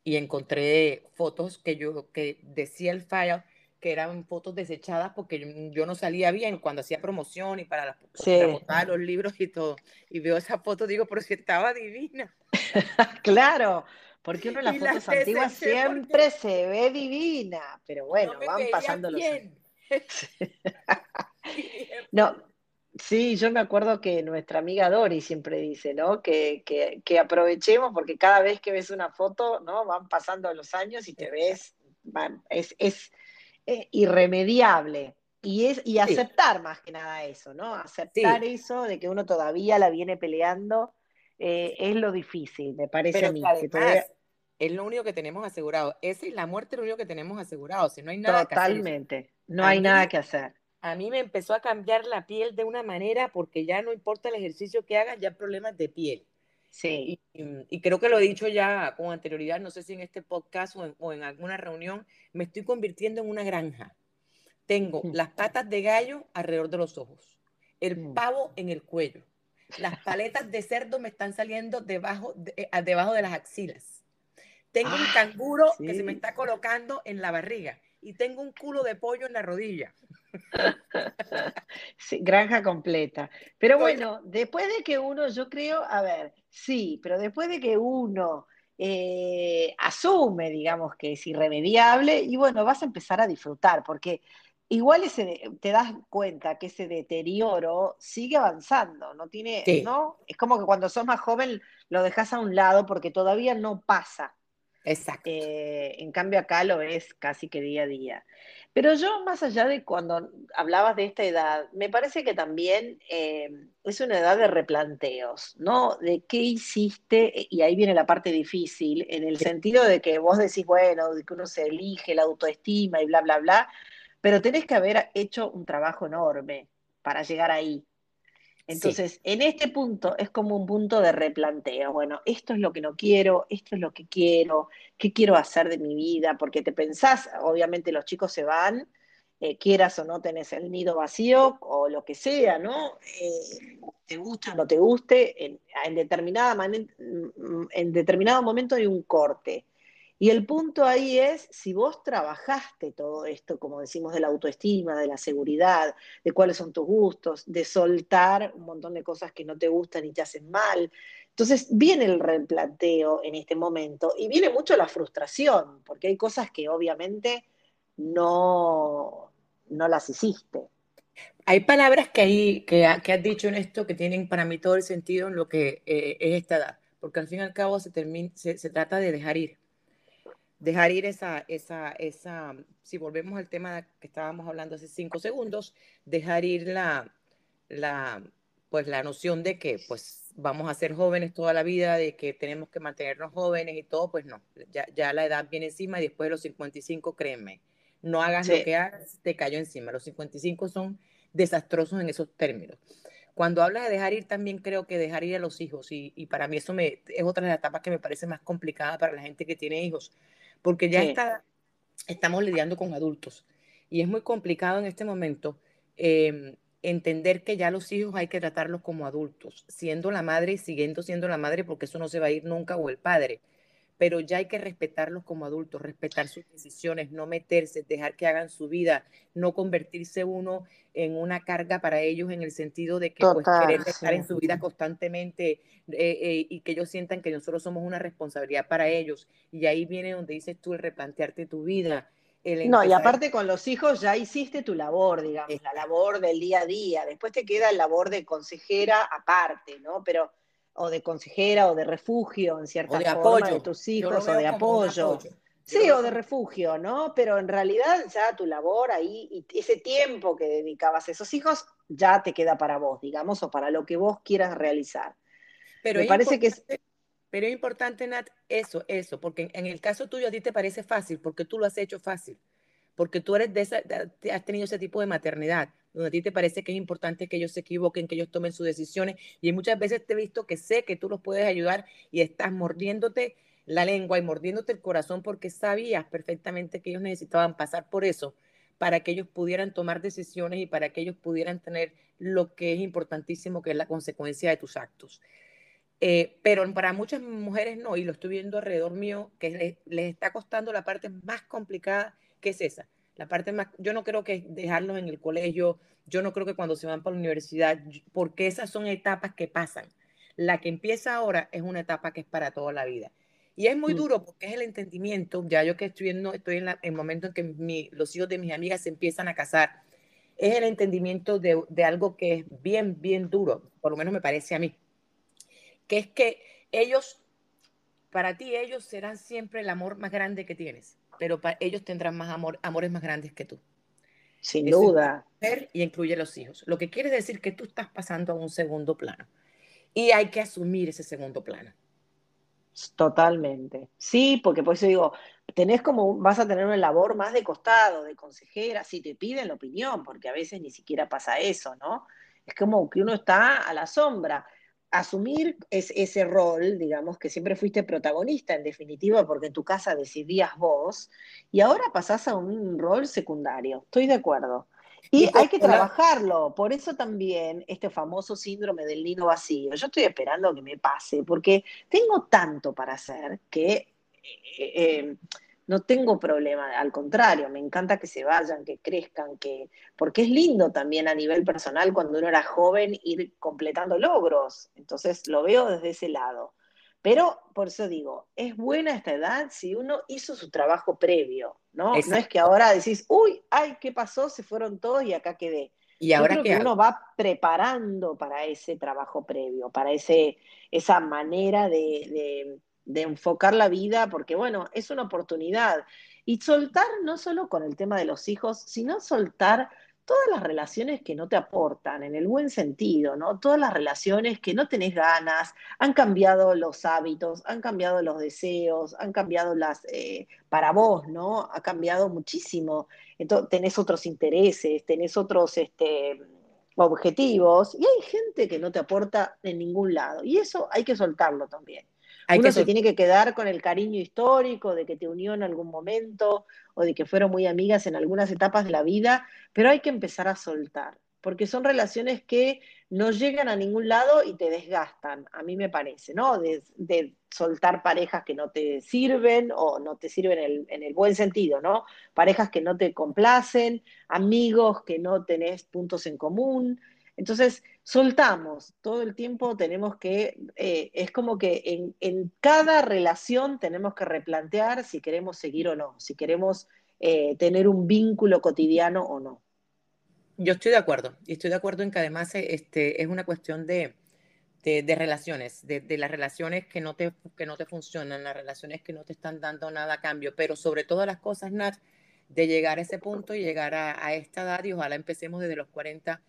S2: y encontré fotos que yo, que decía el file que eran fotos desechadas porque yo, no salía bien cuando hacía promoción y para, botar los libros y todo. Y veo esa foto, digo, pero si estaba divina.
S1: claro, porque uno las fotos antiguas siempre se ve divina, pero bueno, van pasando los años. no, sí, yo me acuerdo que nuestra amiga Dori siempre dice, ¿no? Que, que, aprovechemos porque cada vez que ves una foto, ¿no? Van pasando los años y te ves, es, es eh, irremediable. Y, es, y aceptar más que nada eso, ¿no? Aceptar eso de que uno todavía la viene peleando eh, es lo difícil, me parece a mí.
S2: Es lo único que tenemos asegurado. Esa y la muerte es lo único que tenemos asegurado. Si no hay nada
S1: Totalmente. Que hacer. No hay nada que hacer.
S2: A mí me empezó a cambiar la piel de una manera porque ya no importa el ejercicio que hagas, ya problemas de piel.
S1: Sí.
S2: Y, creo que lo he dicho ya con anterioridad, no sé si en este podcast o en, alguna reunión, me estoy convirtiendo en una granja. Tengo mm. las patas de gallo alrededor de los ojos, el mm. pavo en el cuello, las paletas de cerdo me están saliendo debajo de, eh, debajo de las axilas. Tengo un ah, canguro que se me está colocando en la barriga y tengo un culo de pollo en la rodilla.
S1: Sí, granja completa. Pero bueno, después de que uno, yo creo, a ver, sí, pero después de que uno eh, asume, digamos, que es irremediable, y bueno, vas a empezar a disfrutar, porque igual ese, te das cuenta que ese deterioro sigue avanzando, no tiene, ¿no? Es como que cuando sos más joven lo dejas a un lado porque todavía no pasa.
S2: Exacto.
S1: Eh, en cambio acá lo ves casi que día a día. Pero yo, más allá de cuando hablabas de esta edad, me parece que también eh, es una edad de replanteos, ¿no? De qué hiciste, y ahí viene la parte difícil, en el sentido de que vos decís, bueno, de que uno se elige la autoestima y bla, bla, bla, pero tenés que haber hecho un trabajo enorme para llegar ahí. Entonces, en este punto es como un punto de replanteo. Bueno, esto es lo que no quiero, esto es lo que quiero, qué quiero hacer de mi vida, porque te pensás, obviamente los chicos se van, eh, quieras o no tenés el nido vacío o lo que sea, ¿no? Eh, te guste o no te guste, en, determinada en determinado momento hay un corte. Y el punto ahí es si vos trabajaste todo esto, como decimos, de la autoestima, de la seguridad, de cuáles son tus gustos, de soltar un montón de cosas que no te gustan y te hacen mal. Entonces viene el replanteo en este momento y viene mucho la frustración, porque hay cosas que obviamente no, no las hiciste.
S2: Hay palabras que, hay, que, has dicho en esto que tienen para mí todo el sentido en lo que eh, es esta edad, porque al fin y al cabo se, se trata de dejar ir dejar ir esa, esa, esa, si volvemos al tema que estábamos hablando hace cinco segundos, dejar ir la, la, pues la noción de que pues vamos a ser jóvenes toda la vida, de que tenemos que mantenernos jóvenes y todo, pues no, ya, ya la edad viene encima y después de los 55, créeme, no hagas lo que hagas, te cayó encima. Los 55 son desastrosos en esos términos. Cuando hablas de dejar ir, también creo que dejar ir a los hijos, y, y para mí eso me, es otra de las etapas que me parece más complicada para la gente que tiene hijos, porque ya está, estamos lidiando con adultos. Y es muy complicado en este momento em, entender que ya los hijos hay que tratarlos como adultos, siendo la madre y siguiendo siendo la madre, porque eso no se va a ir nunca, o el padre pero ya hay que respetarlos como adultos, respetar sus decisiones, no meterse, dejar que hagan su vida, no convertirse uno en una carga para ellos en el sentido de que pues, querer estar en su vida constantemente eh, eh, y que ellos sientan que nosotros somos una responsabilidad para ellos. Y ahí viene donde dices tú el replantearte tu vida.
S1: no, y aparte con los hijos ya hiciste tu labor, digamos, la labor del día a día. Después te queda la labor de consejera aparte, ¿no? Pero o de consejera o de refugio en cierta de forma apoyo. de tus hijos o de apoyo. Sí, o de refugio, ¿no? Pero en realidad ya tu labor ahí y ese tiempo que dedicabas a esos hijos ya te queda para vos, digamos, o para lo que vos quieras realizar.
S2: Pero Me parece que es... Pero es importante, Nat, eso, eso, porque en el caso tuyo a ti te parece fácil, porque tú lo has hecho fácil, porque tú eres de esa, has tenido ese tipo de maternidad. Donde a ti te parece que es importante que ellos se equivoquen, que ellos tomen sus decisiones. Y muchas veces te he visto que sé que tú los puedes ayudar y estás mordiéndote la lengua y mordiéndote el corazón porque sabías perfectamente que ellos necesitaban pasar por eso para que ellos pudieran tomar decisiones y para que ellos pudieran tener lo que es importantísimo, que es la consecuencia de tus actos. Eh, pero para muchas mujeres no, y lo estoy viendo alrededor mío, que les, está costando la parte más complicada, que es esa. La parte más, yo no creo que dejarlos en el colegio, yo no creo que cuando se van para la universidad, porque esas son etapas que pasan. La que empieza ahora es una etapa que es para toda la vida. Y es muy mm. duro porque es el entendimiento, ya yo que estoy, viendo, estoy en, el momento en que los hijos de mis amigas se empiezan a casar, es el entendimiento de, de, algo que es bien, bien duro, por lo menos me parece a mí, que es que ellos, para ti ellos serán siempre el amor más grande que tienes, pero para ellos tendrán más amor, amores más grandes que tú.
S1: Sin duda.
S2: Y incluye los hijos, lo que quiere decir que tú estás pasando a un segundo plano y hay que asumir ese segundo plano.
S1: Totalmente. Sí, porque por eso digo, tenés como, vas a tener una labor más de costado, de consejera, si te piden la opinión, porque a veces ni siquiera pasa eso, ¿no? Es como que uno está a la sombra. Asumir es, ese rol, digamos, que siempre fuiste protagonista, en definitiva, porque en tu casa decidías vos, y ahora pasás a un rol secundario. Estoy de acuerdo. Y hay que trabajarlo, por eso también este famoso síndrome del nido vacío. Yo estoy esperando que me pase, porque tengo tanto para hacer que eh, eh, no tengo problema, al contrario, me encanta que se vayan, que crezcan, que porque es lindo también a nivel personal cuando uno era joven ir completando logros. Entonces lo veo desde ese lado. Pero por eso digo, es buena esta edad si uno hizo su trabajo previo, ¿no? No es que ahora decís, uy, ay, ¿qué pasó? Se fueron todos y acá quedé. Y ahora que uno va preparando para ese trabajo previo, para ese, esa manera de, de enfocar la vida, porque bueno, es una oportunidad. Y soltar no solo con el tema de los hijos, sino soltar todas las relaciones que no te aportan, en el buen sentido, ¿no? Todas las relaciones que no tenés ganas, han cambiado los hábitos, han cambiado los deseos, han cambiado las, eh, para vos, ¿no? Ha cambiado muchísimo. Entonces, tenés otros intereses, tenés otros este, objetivos, y hay gente que no te aporta en ningún lado, y eso hay que soltarlo también. Uno se tiene que quedar con el cariño histórico de que te unió en algún momento o de que fueron muy amigas en algunas etapas de la vida, pero hay que empezar a soltar, porque son relaciones que no llegan a ningún lado y te desgastan, a mí me parece, ¿no? De, soltar parejas que no te sirven o no te sirven en el, en el buen sentido, ¿no? Parejas que no te complacen, amigos que no tenés puntos en común. Entonces, soltamos, todo el tiempo tenemos que, eh, es como que en, cada relación tenemos que replantear si queremos seguir o no, si queremos eh, tener un vínculo cotidiano o no.
S2: Yo estoy de acuerdo, y estoy de acuerdo en que además este, es una cuestión de, relaciones, de, las relaciones que no, te, que no te funcionan, las relaciones que no te están dando nada a cambio, pero sobre todas las cosas, Nat, de llegar a ese punto y llegar a, a esta edad, y ojalá empecemos desde los 40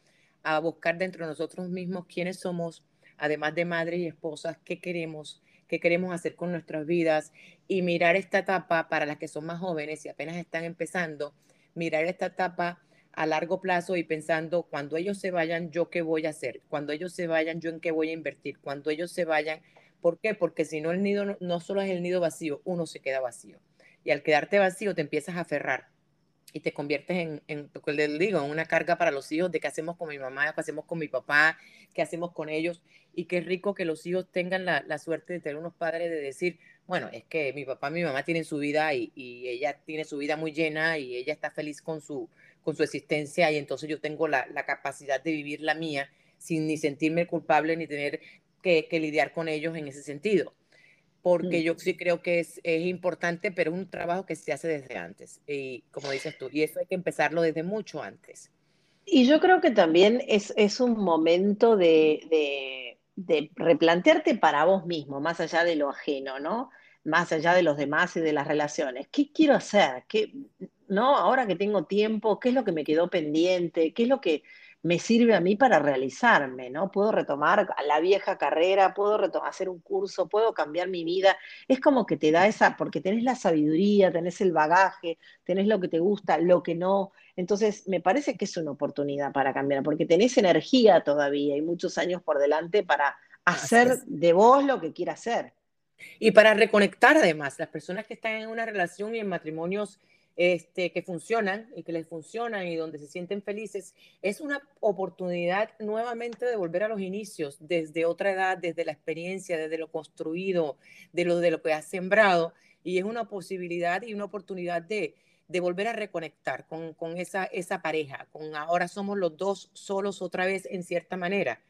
S2: a buscar dentro de nosotros mismos quiénes somos, además de madres y esposas, qué queremos, qué queremos hacer con nuestras vidas y mirar esta etapa para las que son más jóvenes y apenas están empezando, mirar esta etapa a largo plazo y pensando, cuando ellos se vayan, yo qué voy a hacer, cuando ellos se vayan, yo en qué voy a invertir, cuando ellos se vayan, ¿por qué? Porque si no el nido no, solo es el nido vacío, uno se queda vacío. Y al quedarte vacío te empiezas a aferrar y te conviertes en, en lo que les digo, una carga para los hijos de qué hacemos con mi mamá, qué hacemos con mi papá, qué hacemos con ellos. Y qué rico que los hijos tengan la, la suerte de tener unos padres de decir, bueno, es que mi papá, mi mamá tienen su vida y, y, ella tiene su vida muy llena y ella está feliz con su, con su existencia y entonces yo tengo la, la capacidad de vivir la mía sin ni sentirme culpable ni tener que lidiar con ellos en ese sentido porque mm. yo sí creo que es, es, importante, pero es un trabajo que se hace desde antes, y como dices tú, y eso hay que empezarlo desde mucho antes.
S1: Y yo creo que también es, es un momento de, de, de, replantearte para vos mismo, más allá de lo ajeno, ¿no? Más allá de los demás y de las relaciones. ¿Qué quiero hacer? ¿Qué, ¿no? Ahora que tengo tiempo, ¿qué es lo que me quedó pendiente? ¿Qué es lo que me sirve a mí para realizarme, ¿no? Puedo retomar la vieja carrera, puedo hacer un curso, puedo cambiar mi vida. Es como que te da esa, porque tenés la sabiduría, tenés el bagaje, tenés lo que te gusta, lo que no. Entonces, me parece que es una oportunidad para cambiar, porque tenés energía todavía y muchos años por delante para hacer de vos lo que quieras hacer.
S2: Y para reconectar además, las personas que están en una relación y en matrimonios este, que funcionan y que les funcionan y donde se sienten felices, es una oportunidad nuevamente de volver a los inicios, desde otra edad, desde la experiencia, desde lo construido, de lo, de lo que has sembrado, y es una posibilidad y una oportunidad de, de volver a reconectar con, con esa, esa pareja, con ahora somos los dos solos otra vez en cierta manera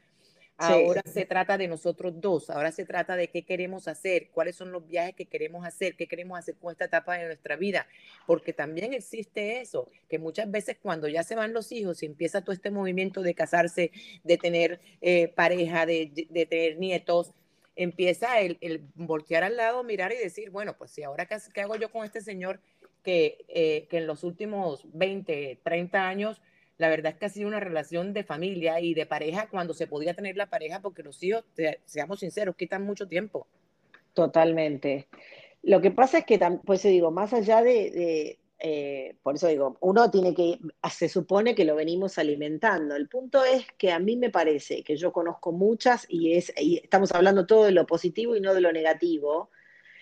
S2: Ahora se trata de nosotros dos, ahora se trata de qué queremos hacer, cuáles son los viajes que queremos hacer, qué queremos hacer con esta etapa de nuestra vida, porque también existe eso, que muchas veces cuando ya se van los hijos y empieza todo este movimiento de casarse, de tener eh, pareja, de, tener nietos, empieza el, voltear al lado, mirar y decir, bueno, pues si ahora qué, hago yo con este señor que, eh, que en los últimos 20, 30 años la verdad es que ha sido una relación de familia y de pareja cuando se podía tener la pareja, porque los hijos, seamos sinceros, quitan mucho tiempo.
S1: Totalmente. Lo que pasa es que, pues digo, más allá de, eh, por eso digo, uno tiene que, se supone que lo venimos alimentando. El punto es que a mí me parece que yo conozco muchas y, es, y estamos hablando todo de lo positivo y no de lo negativo,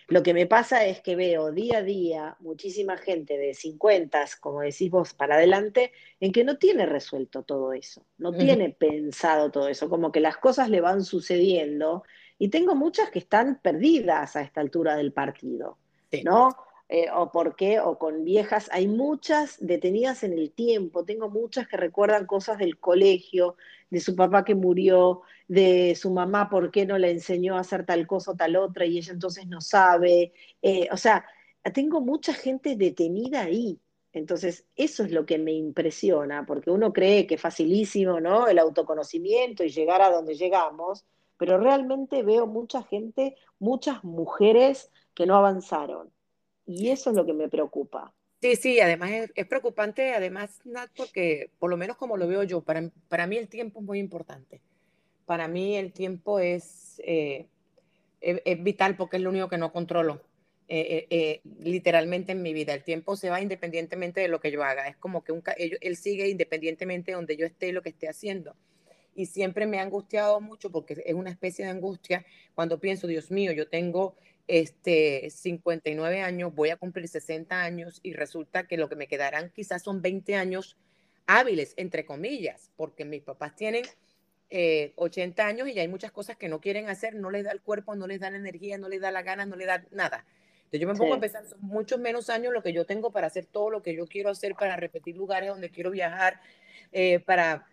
S1: lo que me pasa es que veo día a día muchísima gente de 50, como decís vos, para adelante, en que no tiene resuelto todo eso, no tiene pensado todo eso, como que las cosas le van sucediendo y tengo muchas que están perdidas a esta altura del partido, ¿no? Eh, o por qué, o con viejas, hay muchas detenidas en el tiempo, tengo muchas que recuerdan cosas del colegio, de su papá que murió, de su mamá, por qué no le enseñó a hacer tal cosa o tal otra y ella entonces no sabe. Eh, o sea, tengo mucha gente detenida ahí. Entonces, eso es lo que me impresiona, porque uno cree que es facilísimo, ¿no? El autoconocimiento y llegar a donde llegamos, pero realmente veo mucha gente, muchas mujeres que no avanzaron. Y eso es lo que me preocupa.
S2: Sí, sí, además es, preocupante, además, Nat, porque por lo menos como lo veo yo, para, para mí el tiempo es muy importante. Para mí el tiempo es, eh, es, vital porque es lo único que no controlo. Eh, eh, literalmente en mi vida. El tiempo se va independientemente de lo que yo haga. Es como que un, él, él, sigue independientemente de donde yo esté y lo que esté haciendo. Y siempre me ha angustiado mucho porque es una especie de angustia cuando pienso, Dios mío, yo tengo este, 59 años, voy a cumplir 60 años y resulta que lo que me quedarán quizás son 20 años hábiles, entre comillas, porque mis papás tienen 80 eh, años y ya hay muchas cosas que no quieren hacer, no les da el cuerpo, no les da la energía, no les da la gana, no les da nada. Entonces yo me pongo a pensar, son muchos menos años lo que yo tengo para hacer todo lo que yo quiero hacer, para repetir lugares donde quiero viajar, eh, para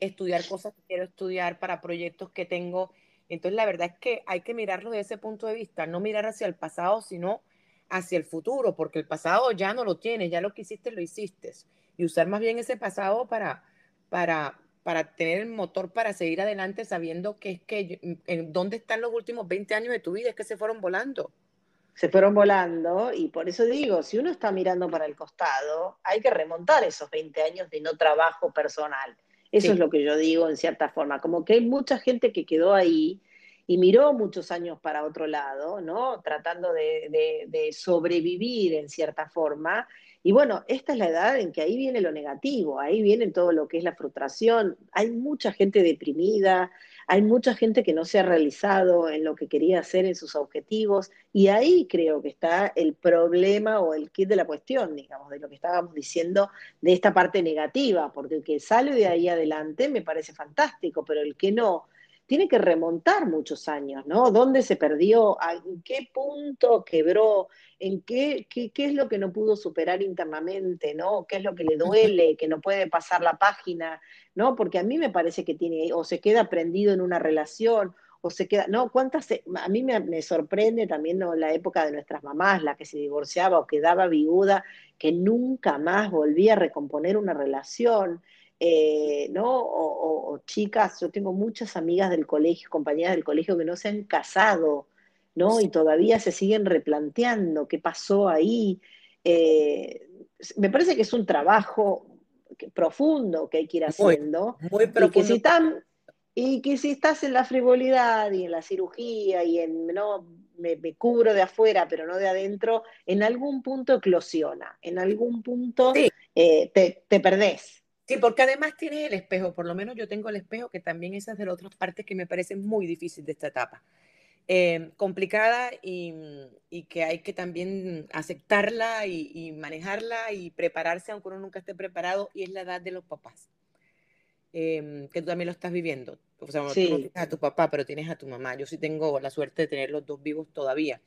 S2: estudiar cosas que quiero estudiar, para proyectos que tengo entonces, la verdad es que hay que mirarlo desde ese punto de vista, no mirar hacia el pasado, sino hacia el futuro, porque el pasado ya no lo tienes, ya lo que hiciste lo hiciste. Y usar más bien ese pasado para, para, para tener el motor para seguir adelante sabiendo que es que, en dónde están los últimos 20 años de tu vida, es que se fueron volando.
S1: Se fueron volando y por eso digo, si uno está mirando para el costado, hay que remontar esos 20 años de no trabajo personal eso es lo que yo digo en cierta forma, como que hay mucha gente que quedó ahí y miró muchos años para otro lado, ¿no? Tratando de, de, sobrevivir en cierta forma. Y bueno, esta es la edad en que ahí viene lo negativo, ahí viene todo lo que es la frustración. Hay mucha gente deprimida, hay mucha gente que no se ha realizado en lo que quería hacer en sus objetivos y ahí creo que está el problema o el kit de la cuestión, digamos, de lo que estábamos diciendo de esta parte negativa, porque el que sale de ahí adelante me parece fantástico, pero el que no, tiene que remontar muchos años, ¿no? ¿Dónde se perdió? ¿En qué punto quebró? ¿En qué, qué, qué, es lo que no pudo superar internamente, ¿no? ¿Qué es lo que le duele, que no puede pasar la página, ¿no? Porque a mí me parece que tiene, o se queda prendido en una relación, o se queda, ¿no? ¿Cuántas, a mí me, sorprende también ¿no? la época de nuestras mamás, la que se divorciaba o quedaba viuda, que nunca más volvía a recomponer una relación. Eh, ¿no? O, chicas, yo tengo muchas amigas del colegio, compañeras del colegio que no se han casado, ¿no? Y todavía se siguen replanteando qué pasó ahí. Eh, me parece que es un trabajo profundo que hay que ir haciendo. Muy, profundo. Y que, si y que si estás en la frivolidad y en la cirugía y en no me, cubro de afuera pero no de adentro, en algún punto eclosiona, en algún punto eh, te, te perdés.
S2: Sí, porque además tienes el espejo, por lo menos yo tengo el espejo, que también esa es de las otras partes que me parece muy difícil de esta etapa. Eh, complicada y, y, que hay que también aceptarla y, manejarla y prepararse aunque uno nunca esté preparado y es la edad de los papás, em, que tú también lo estás viviendo. O sea, tú no tienes a tu papá, pero tienes a tu mamá. Yo sí tengo la suerte de tener los dos vivos todavía.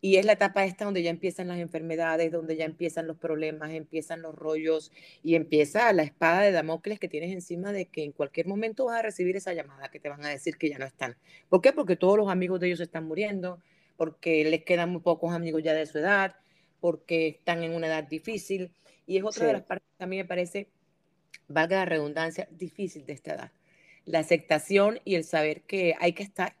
S2: Y es la etapa esta donde ya empiezan las enfermedades, donde ya empiezan los problemas, empiezan los rollos y empieza la espada de Damocles que tienes encima de que en cualquier momento vas a recibir esa llamada que te van a decir que ya no están. ¿Por qué? Porque todos los amigos de ellos están muriendo, porque les quedan muy pocos amigos ya de su edad, porque están en una edad difícil. Y es otra de las partes que a mí me parece, valga la redundancia, difícil de esta edad. La aceptación y el saber que hay que estar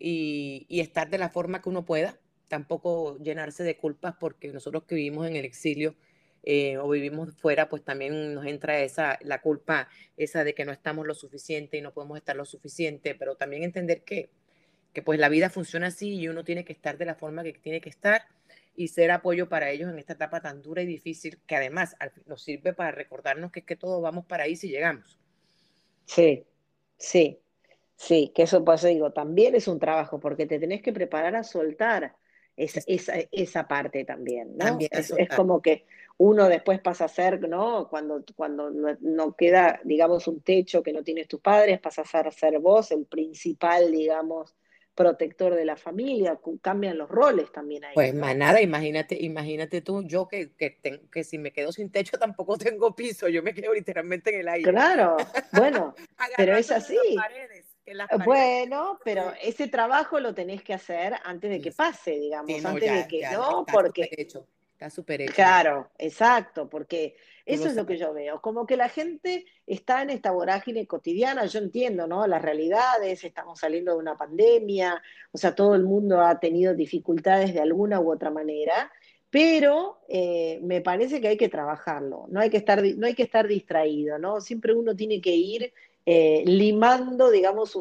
S2: y, estar de la forma que uno pueda, tampoco llenarse de culpas porque nosotros que vivimos en el exilio eh, o vivimos fuera, pues también nos entra esa, la culpa esa de que no estamos lo suficiente y no podemos estar lo suficiente, pero también entender que, que pues la vida funciona así y uno tiene que estar de la forma que tiene que estar y ser apoyo para ellos en esta etapa tan dura y difícil que además nos sirve para recordarnos que es que todos vamos para ahí si llegamos.
S1: Sí, sí, Sí, que eso pues digo, también es un trabajo, porque te tenés que preparar a soltar esa, esa, parte también, ¿no? es, como que uno después pasa a ser, ¿no? Cuando, cuando no, queda, digamos, un techo que no tienes tus padres, pasas a ser vos el principal, digamos, protector de la familia, cambian los roles también ahí.
S2: Pues más nada, imagínate, imagínate tú, yo que, que, que, si me quedo sin techo tampoco tengo piso, yo me quedo literalmente en el aire.
S1: Claro, bueno, pero es así. Bueno, pero ese trabajo lo tenés que hacer antes de que pase, digamos, antes de que no, porque
S2: hecho, está súper hecho.
S1: Claro, exacto, porque eso es lo que yo veo, como que la gente está en esta vorágine cotidiana, yo entiendo, ¿no? Las realidades, estamos saliendo de una pandemia, o sea, todo el mundo ha tenido dificultades de alguna u otra manera, pero eh, me parece que hay que trabajarlo, no hay que estar, no hay que estar distraído, ¿no? Siempre uno tiene que ir eh, limando, digamos,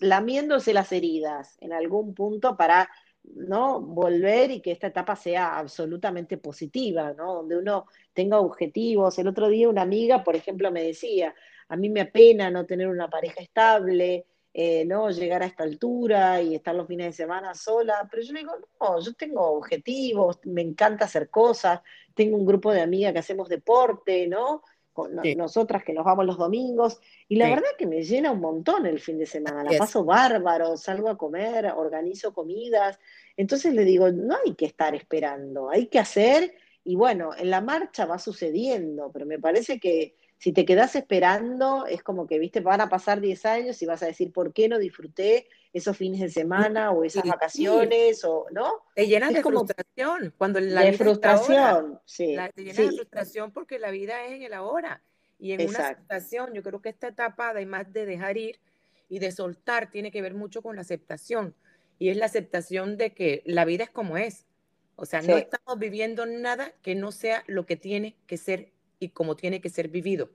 S1: lamiéndose las heridas en algún punto para ¿no? volver y que esta etapa sea absolutamente positiva, ¿no? donde uno tenga objetivos. El otro día una amiga, por ejemplo, me decía, a mí me apena no tener una pareja estable, eh, no llegar a esta altura y estar los fines de semana sola, pero yo le digo, no, yo tengo objetivos, me encanta hacer cosas, tengo un grupo de amigas que hacemos deporte, ¿no? Nosotras que nos vamos los domingos, y la verdad que me llena un montón el fin de semana, la paso bárbaro, salgo a comer, organizo comidas, entonces le digo, no hay que estar esperando, hay que hacer, y bueno, en la marcha va sucediendo, pero me parece que si te quedas esperando, es como que, viste, van a pasar 10 años y vas a decir, ¿por qué no disfruté esos fines de semana o esas vacaciones? o ¿no?
S2: Te llenas de frustración. Cuando la
S1: de frustración, sí.
S2: te llenas de frustración porque la vida es en el ahora. Y en una aceptación, yo creo que esta etapa, además de dejar ir y de soltar, tiene que ver mucho con la aceptación. Y es la aceptación de que la vida es como es. O sea, no estamos viviendo nada que no sea lo que tiene que ser y como tiene que ser vivido.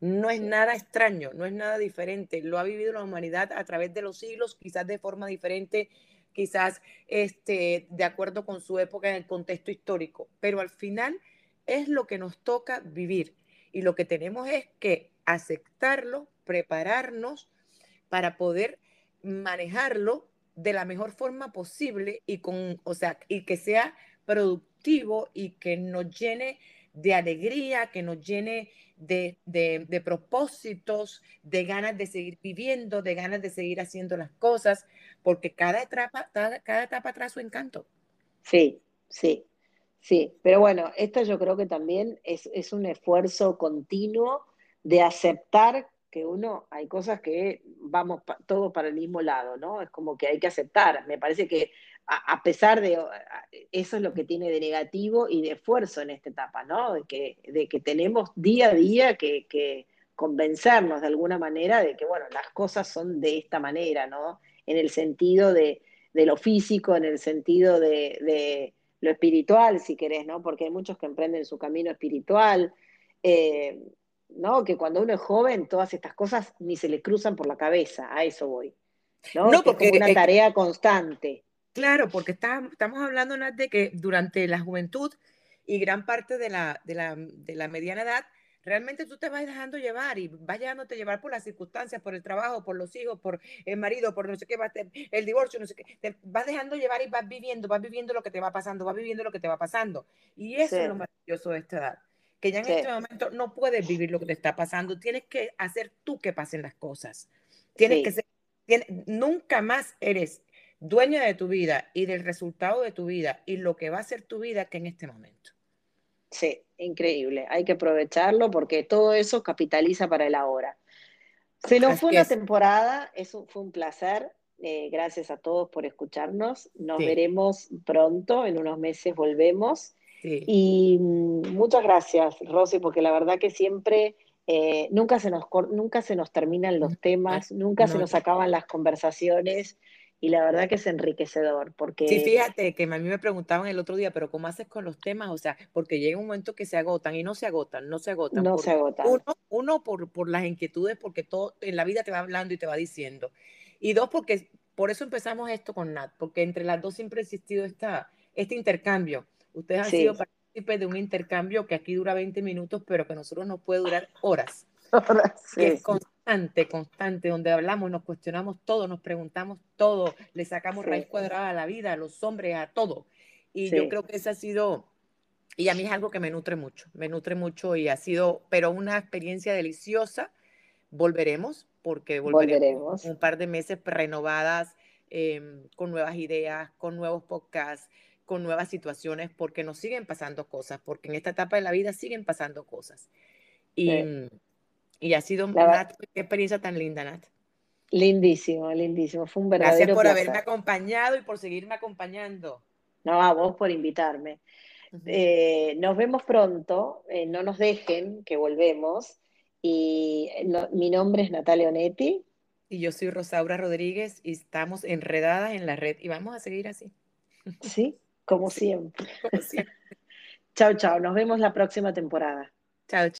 S2: No es nada extraño, no es nada diferente. Lo ha vivido la humanidad a través de los siglos, quizás de forma diferente, quizás este, de acuerdo con su época en el contexto histórico, pero al final es lo que nos toca vivir y lo que tenemos es que aceptarlo, prepararnos para poder manejarlo de la mejor forma posible y con, o sea, y que sea productivo y que nos llene de alegría, que nos llene de, de, propósitos, de ganas de seguir viviendo, de ganas de seguir haciendo las cosas, porque cada etapa, cada, etapa trae su encanto.
S1: Sí, sí, sí. Pero bueno, esto yo creo que también es, es un esfuerzo continuo de aceptar que uno, hay cosas que vamos todos para el mismo lado, ¿no? Es como que hay que aceptar. Me parece que a, pesar de eso es lo que tiene de negativo y de esfuerzo en esta etapa, ¿no? De que, de que tenemos día a día que, convencernos de alguna manera de que, bueno, las cosas son de esta manera, ¿no? En el sentido de, lo físico, en el sentido de, lo espiritual, si querés, ¿no? Porque hay muchos que emprenden su camino espiritual. eh, ¿no? Que cuando uno es joven, todas estas cosas ni se le cruzan por la cabeza, a eso voy. No, no porque es una tarea constante.
S2: Claro, porque estamos hablando de que durante la juventud y gran parte de la, de la, de la mediana edad, realmente tú te vas dejando llevar y vas dejándote llevar por las circunstancias, por el trabajo, por los hijos, por el marido, por no sé qué, el divorcio, no sé qué, te vas dejando llevar y vas viviendo, vas viviendo lo que te va pasando, vas viviendo lo que te va pasando. Y eso es lo maravilloso de esta edad, que ya en este momento no puedes vivir lo que te está pasando, tienes que hacer tú que pasen las cosas. Tienes que ser, nunca más eres dueña de tu vida y del resultado de tu vida y lo que va a ser tu vida que en este momento.
S1: Sí, increíble. Hay que aprovecharlo porque todo eso capitaliza para el ahora. Se nos fue una temporada, eso fue un placer. Eh, gracias a todos por escucharnos. Nos veremos pronto, en unos meses volvemos. Y mm, muchas gracias, Rosy, porque la verdad que siempre, eh, nunca, se nos, nunca se nos terminan los temas, nunca se nos acaban las conversaciones y la verdad que es enriquecedor. Porque...
S2: Sí, fíjate que a mí me preguntaban el otro día, pero ¿cómo haces con los temas? O sea, porque llega un momento que se agotan y no se agotan, no se agotan.
S1: No se agotan.
S2: Uno, uno por, por las inquietudes, porque todo en la vida te va hablando y te va diciendo. Y dos, porque por eso empezamos esto con Nat, porque entre las dos siempre ha existido esta, este intercambio. Ustedes han sido partícipes de un intercambio que aquí dura 20 minutos, pero que nosotros nos puede durar horas. Horas, sí constante, constante, donde hablamos, nos cuestionamos todo, nos preguntamos todo, le sacamos raíz cuadrada a la vida, a los hombres, a todo. Y yo creo que esa ha sido, y a mí es algo que me nutre mucho, me nutre mucho y ha sido, pero una experiencia deliciosa. Volveremos, porque volveremos, un par de meses renovadas, em, con nuevas ideas, con nuevos podcasts, con nuevas situaciones, porque nos siguen pasando cosas, porque en esta etapa de la vida siguen pasando cosas. Y, y ha sido una experiencia tan linda, Nat.
S1: Lindísimo, lindísimo. Fue un verdadero
S2: Gracias por haberme acompañado y por seguirme acompañando.
S1: No, a vos por invitarme. Eh, nos vemos pronto, eh, no nos dejen que volvemos. Y eh, mi nombre es Natalia Onetti.
S2: Y yo soy Rosaura Rodríguez y estamos enredadas en la red y vamos a seguir así.
S1: Sí, como siempre. Como siempre. chao, chao. Nos vemos la próxima temporada.
S2: Chao.